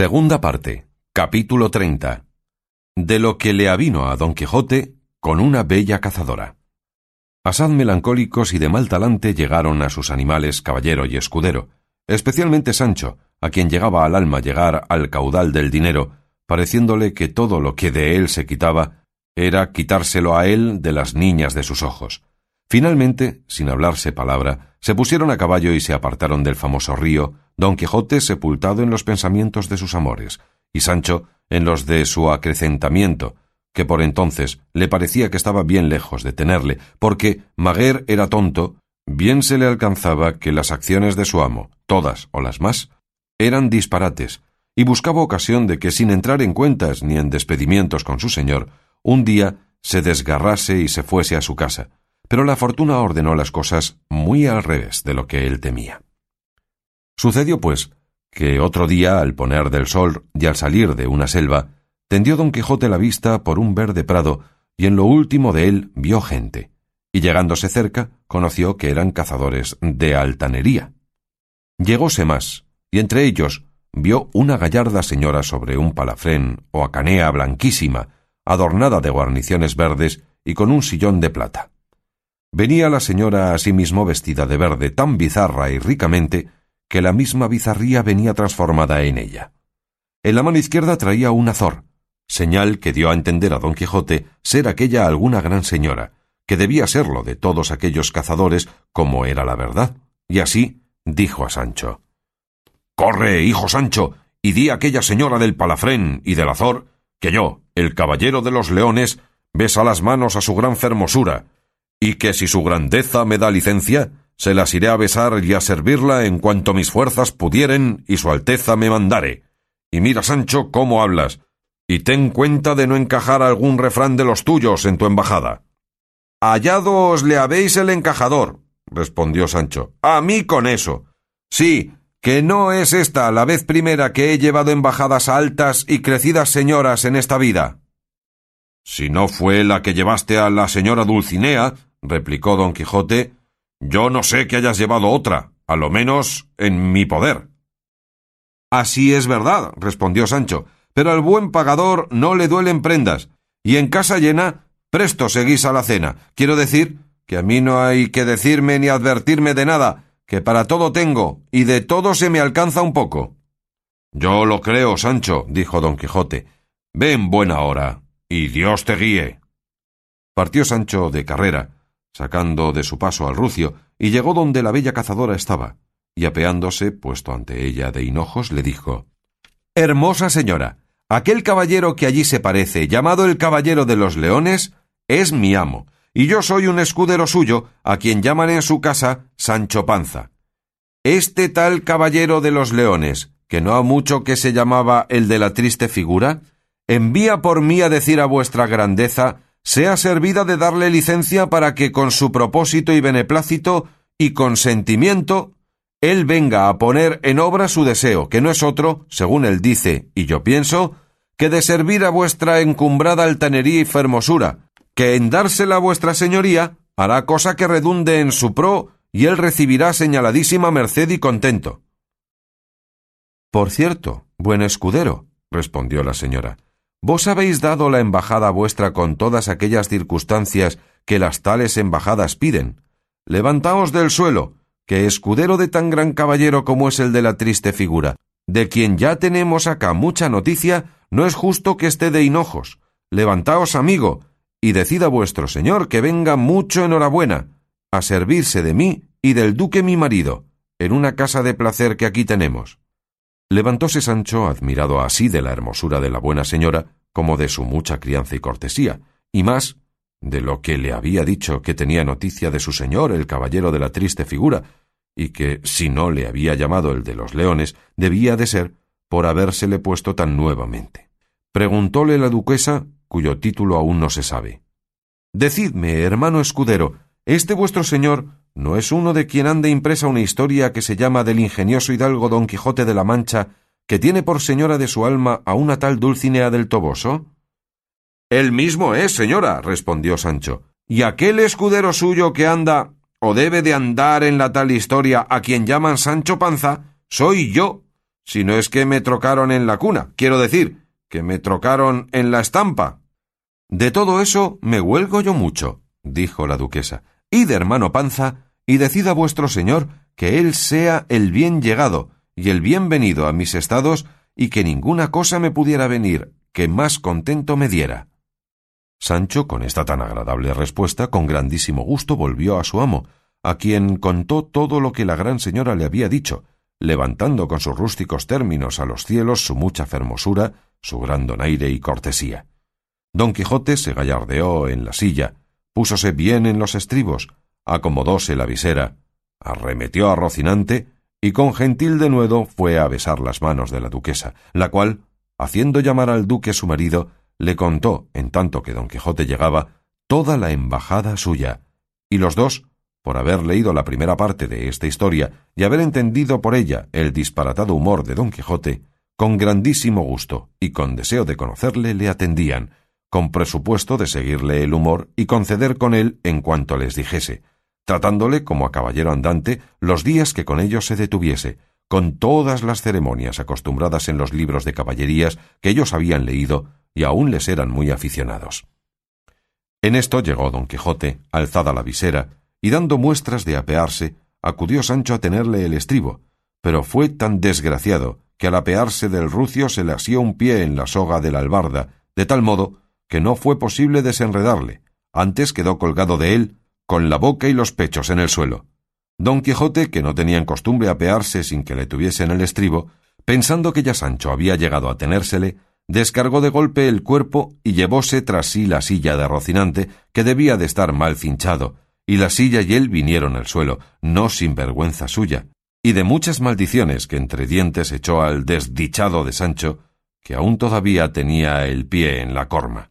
Segunda parte. Capítulo 30. De lo que le avino a Don Quijote con una bella cazadora. Asad melancólicos y de mal talante llegaron a sus animales caballero y escudero, especialmente Sancho, a quien llegaba al alma llegar al caudal del dinero, pareciéndole que todo lo que de él se quitaba era quitárselo a él de las niñas de sus ojos. Finalmente, sin hablarse palabra, se pusieron a caballo y se apartaron del famoso río, Don Quijote sepultado en los pensamientos de sus amores, y Sancho en los de su acrecentamiento, que por entonces le parecía que estaba bien lejos de tenerle, porque Maguer era tonto, bien se le alcanzaba que las acciones de su amo, todas o las más, eran disparates, y buscaba ocasión de que sin entrar en cuentas ni en despedimientos con su señor, un día se desgarrase y se fuese a su casa, pero la fortuna ordenó las cosas muy al revés de lo que él temía. Sucedió, pues, que otro día, al poner del sol y al salir de una selva, tendió don Quijote la vista por un verde prado, y en lo último de él vio gente, y llegándose cerca, conoció que eran cazadores de altanería. Llegóse más, y entre ellos vio una gallarda señora sobre un palafrén o acanea blanquísima, adornada de guarniciones verdes y con un sillón de plata. Venía la señora asimismo vestida de verde tan bizarra y ricamente que la misma bizarría venía transformada en ella. En la mano izquierda traía un azor, señal que dio a entender a don Quijote ser aquella alguna gran señora, que debía serlo de todos aquellos cazadores como era la verdad. Y así dijo a Sancho Corre, hijo Sancho, y di a aquella señora del palafrén y del azor que yo, el caballero de los leones, besa las manos a su gran fermosura, y que si su grandeza me da licencia, se las iré a besar y a servirla en cuanto mis fuerzas pudieren y su alteza me mandare. Y mira, Sancho, cómo hablas, y ten cuenta de no encajar algún refrán de los tuyos en tu embajada. Hallados le habéis el encajador, respondió Sancho. A mí con eso. Sí, que no es esta la vez primera que he llevado embajadas a altas y crecidas señoras en esta vida. Si no fue la que llevaste a la señora Dulcinea, replicó don Quijote, yo no sé que hayas llevado otra, a lo menos en mi poder. Así es verdad, respondió Sancho, pero al buen pagador no le duelen prendas, y en casa llena presto seguís a la cena. Quiero decir que a mí no hay que decirme ni advertirme de nada, que para todo tengo, y de todo se me alcanza un poco. Yo lo creo, Sancho, dijo don Quijote. Ven buena hora, y Dios te guíe. Partió Sancho de carrera, sacando de su paso al rucio, y llegó donde la bella cazadora estaba, y apeándose, puesto ante ella de hinojos, le dijo Hermosa señora, aquel caballero que allí se parece, llamado el caballero de los leones, es mi amo, y yo soy un escudero suyo, a quien llaman en su casa Sancho Panza. Este tal caballero de los leones, que no ha mucho que se llamaba el de la triste figura, envía por mí a decir a vuestra grandeza sea servida de darle licencia para que con su propósito y beneplácito y consentimiento él venga a poner en obra su deseo, que no es otro, según él dice, y yo pienso, que de servir a vuestra encumbrada altanería y fermosura, que en dársela a vuestra señoría hará cosa que redunde en su pro y él recibirá señaladísima merced y contento. Por cierto, buen escudero, respondió la señora, Vos habéis dado la embajada vuestra con todas aquellas circunstancias que las tales embajadas piden. Levantaos del suelo, que escudero de tan gran caballero como es el de la triste figura, de quien ya tenemos acá mucha noticia, no es justo que esté de hinojos. Levantaos, amigo, y decida vuestro señor que venga mucho enhorabuena, a servirse de mí y del duque mi marido, en una casa de placer que aquí tenemos. Levantóse Sancho, admirado así de la hermosura de la buena señora, como de su mucha crianza y cortesía, y más de lo que le había dicho que tenía noticia de su señor, el caballero de la triste figura, y que, si no le había llamado el de los leones, debía de ser por habérsele puesto tan nuevamente. Preguntóle la duquesa, cuyo título aún no se sabe. Decidme, hermano escudero, ¿este vuestro señor ¿No es uno de quien anda impresa una historia que se llama del ingenioso hidalgo Don Quijote de la Mancha, que tiene por señora de su alma a una tal Dulcinea del Toboso? El mismo es, señora, respondió Sancho. Y aquel escudero suyo que anda, o debe de andar en la tal historia, a quien llaman Sancho Panza, soy yo. si no es que me trocaron en la cuna, quiero decir, que me trocaron en la estampa. De todo eso me huelgo yo mucho, dijo la duquesa. Id, hermano Panza, y decida vuestro señor que él sea el bien llegado y el bienvenido a mis estados y que ninguna cosa me pudiera venir que más contento me diera. Sancho, con esta tan agradable respuesta, con grandísimo gusto volvió a su amo, a quien contó todo lo que la gran señora le había dicho, levantando con sus rústicos términos a los cielos su mucha fermosura, su gran donaire y cortesía. Don Quijote se gallardeó en la silla, púsose bien en los estribos, acomodóse la visera, arremetió a Rocinante y con gentil denuedo fue a besar las manos de la duquesa, la cual, haciendo llamar al duque su marido, le contó, en tanto que don Quijote llegaba, toda la embajada suya, y los dos, por haber leído la primera parte de esta historia y haber entendido por ella el disparatado humor de don Quijote, con grandísimo gusto y con deseo de conocerle le atendían, con presupuesto de seguirle el humor y conceder con él en cuanto les dijese, tratándole como a caballero andante los días que con ellos se detuviese, con todas las ceremonias acostumbradas en los libros de caballerías que ellos habían leído y aún les eran muy aficionados. En esto llegó don Quijote, alzada la visera, y dando muestras de apearse, acudió Sancho a tenerle el estribo, pero fue tan desgraciado que al apearse del rucio se le asió un pie en la soga de la albarda, de tal modo que no fue posible desenredarle, antes quedó colgado de él, con la boca y los pechos en el suelo. Don Quijote, que no tenía en costumbre apearse sin que le tuviesen el estribo, pensando que ya Sancho había llegado a tenérsele, descargó de golpe el cuerpo y llevóse tras sí la silla de Rocinante, que debía de estar mal cinchado, y la silla y él vinieron al suelo, no sin vergüenza suya, y de muchas maldiciones que entre dientes echó al desdichado de Sancho, que aún todavía tenía el pie en la corma.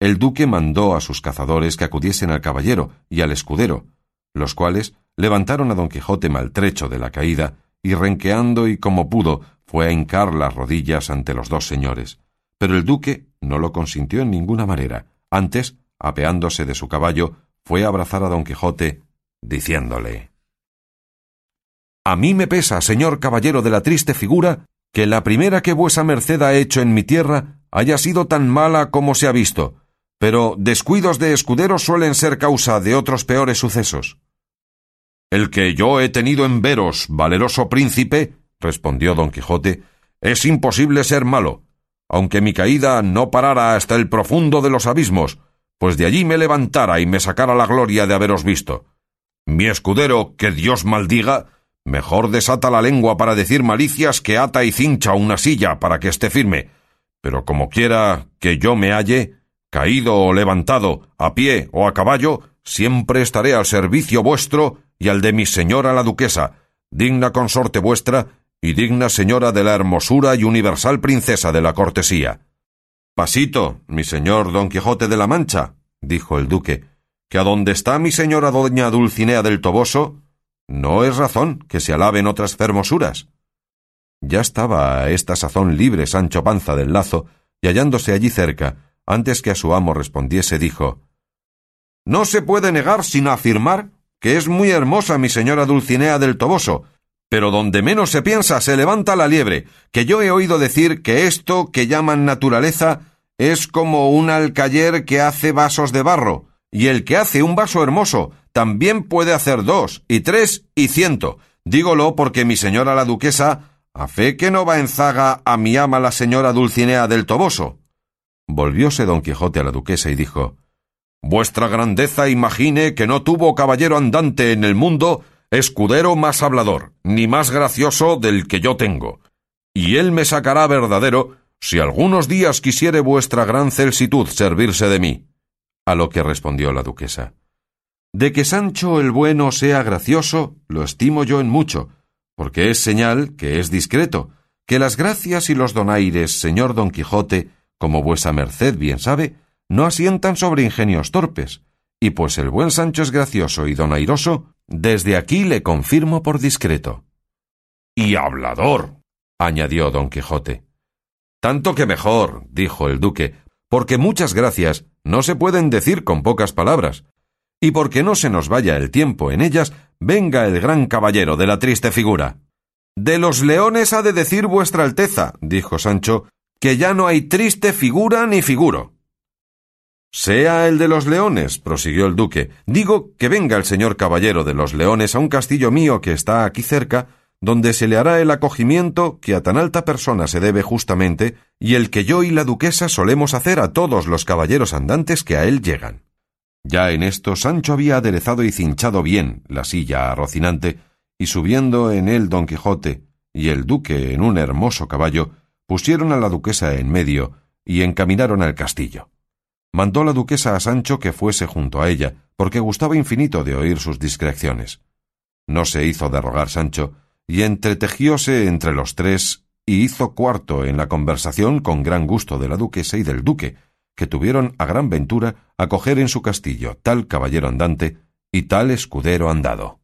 El duque mandó a sus cazadores que acudiesen al caballero y al escudero, los cuales levantaron a don Quijote maltrecho de la caída, y renqueando y como pudo, fue a hincar las rodillas ante los dos señores. Pero el duque no lo consintió en ninguna manera. Antes, apeándose de su caballo, fue a abrazar a don Quijote, diciéndole A mí me pesa, señor caballero de la triste figura, que la primera que vuesa merced ha hecho en mi tierra haya sido tan mala como se ha visto, pero descuidos de escuderos suelen ser causa de otros peores sucesos. El que yo he tenido en veros, valeroso príncipe, respondió don Quijote, es imposible ser malo, aunque mi caída no parara hasta el profundo de los abismos, pues de allí me levantara y me sacara la gloria de haberos visto. Mi escudero, que Dios maldiga, mejor desata la lengua para decir malicias que ata y cincha una silla para que esté firme, pero como quiera que yo me halle, caído o levantado, a pie o a caballo, siempre estaré al servicio vuestro y al de mi señora la duquesa, digna consorte vuestra y digna señora de la hermosura y universal princesa de la cortesía. Pasito, mi señor don Quijote de la Mancha, dijo el duque, que a donde está mi señora doña Dulcinea del Toboso, no es razón que se alaben otras fermosuras. Ya estaba a esta sazón libre Sancho Panza del Lazo, y hallándose allí cerca, antes que a su amo respondiese, dijo No se puede negar sin afirmar que es muy hermosa mi señora Dulcinea del Toboso, pero donde menos se piensa se levanta la liebre, que yo he oído decir que esto que llaman naturaleza es como un alcayer que hace vasos de barro, y el que hace un vaso hermoso también puede hacer dos, y tres, y ciento. Dígolo porque mi señora la duquesa, a fe que no va en zaga a mi ama la señora Dulcinea del Toboso. Volvióse don Quijote a la duquesa y dijo Vuestra grandeza imagine que no tuvo caballero andante en el mundo escudero más hablador, ni más gracioso del que yo tengo. Y él me sacará verdadero si algunos días quisiere vuestra gran celsitud servirse de mí. A lo que respondió la duquesa De que Sancho el bueno sea gracioso, lo estimo yo en mucho, porque es señal que es discreto, que las gracias y los donaires, señor don Quijote, como vuesa merced bien sabe, no asientan sobre ingenios torpes, y pues el buen Sancho es gracioso y donairoso, desde aquí le confirmo por discreto. Y hablador, añadió don Quijote. Tanto que mejor, dijo el duque, porque muchas gracias no se pueden decir con pocas palabras, y porque no se nos vaya el tiempo en ellas, venga el gran caballero de la triste figura. De los leones ha de decir vuestra Alteza, dijo Sancho, que ya no hay triste figura ni figuro. Sea el de los leones, prosiguió el duque, digo que venga el señor caballero de los leones a un castillo mío que está aquí cerca, donde se le hará el acogimiento que a tan alta persona se debe justamente, y el que yo y la duquesa solemos hacer a todos los caballeros andantes que a él llegan. Ya en esto Sancho había aderezado y cinchado bien la silla a Rocinante, y subiendo en él don Quijote y el duque en un hermoso caballo, pusieron a la duquesa en medio y encaminaron al castillo. Mandó la duquesa a Sancho que fuese junto a ella, porque gustaba infinito de oír sus discreciones. No se hizo de rogar Sancho, y entretejióse entre los tres y hizo cuarto en la conversación con gran gusto de la duquesa y del duque, que tuvieron a gran ventura acoger en su castillo tal caballero andante y tal escudero andado.